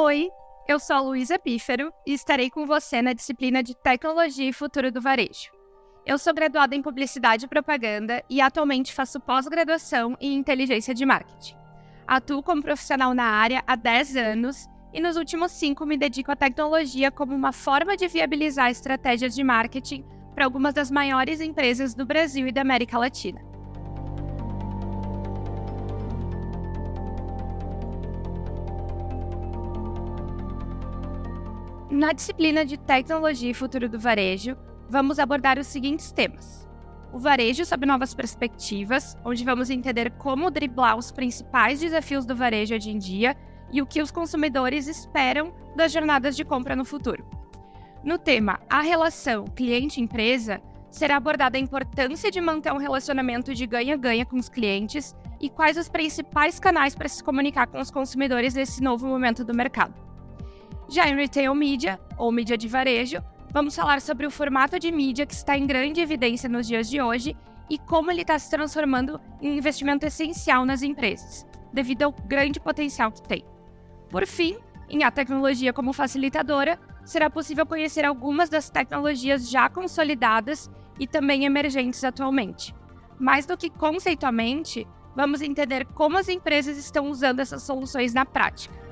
Oi, eu sou a Luísa Pífero e estarei com você na disciplina de Tecnologia e Futuro do Varejo. Eu sou graduada em Publicidade e Propaganda e atualmente faço pós-graduação em Inteligência de Marketing. Atuo como profissional na área há 10 anos e nos últimos 5 me dedico à tecnologia como uma forma de viabilizar estratégias de marketing para algumas das maiores empresas do Brasil e da América Latina. Na disciplina de Tecnologia e Futuro do Varejo, vamos abordar os seguintes temas: o varejo sob novas perspectivas, onde vamos entender como driblar os principais desafios do varejo hoje em dia e o que os consumidores esperam das jornadas de compra no futuro. No tema A relação cliente-empresa, será abordada a importância de manter um relacionamento de ganha-ganha com os clientes e quais os principais canais para se comunicar com os consumidores nesse novo momento do mercado. Já em Retail Media, ou mídia de varejo, vamos falar sobre o formato de mídia que está em grande evidência nos dias de hoje e como ele está se transformando em investimento essencial nas empresas, devido ao grande potencial que tem. Por fim, em A Tecnologia como Facilitadora, será possível conhecer algumas das tecnologias já consolidadas e também emergentes atualmente. Mais do que conceitualmente, vamos entender como as empresas estão usando essas soluções na prática.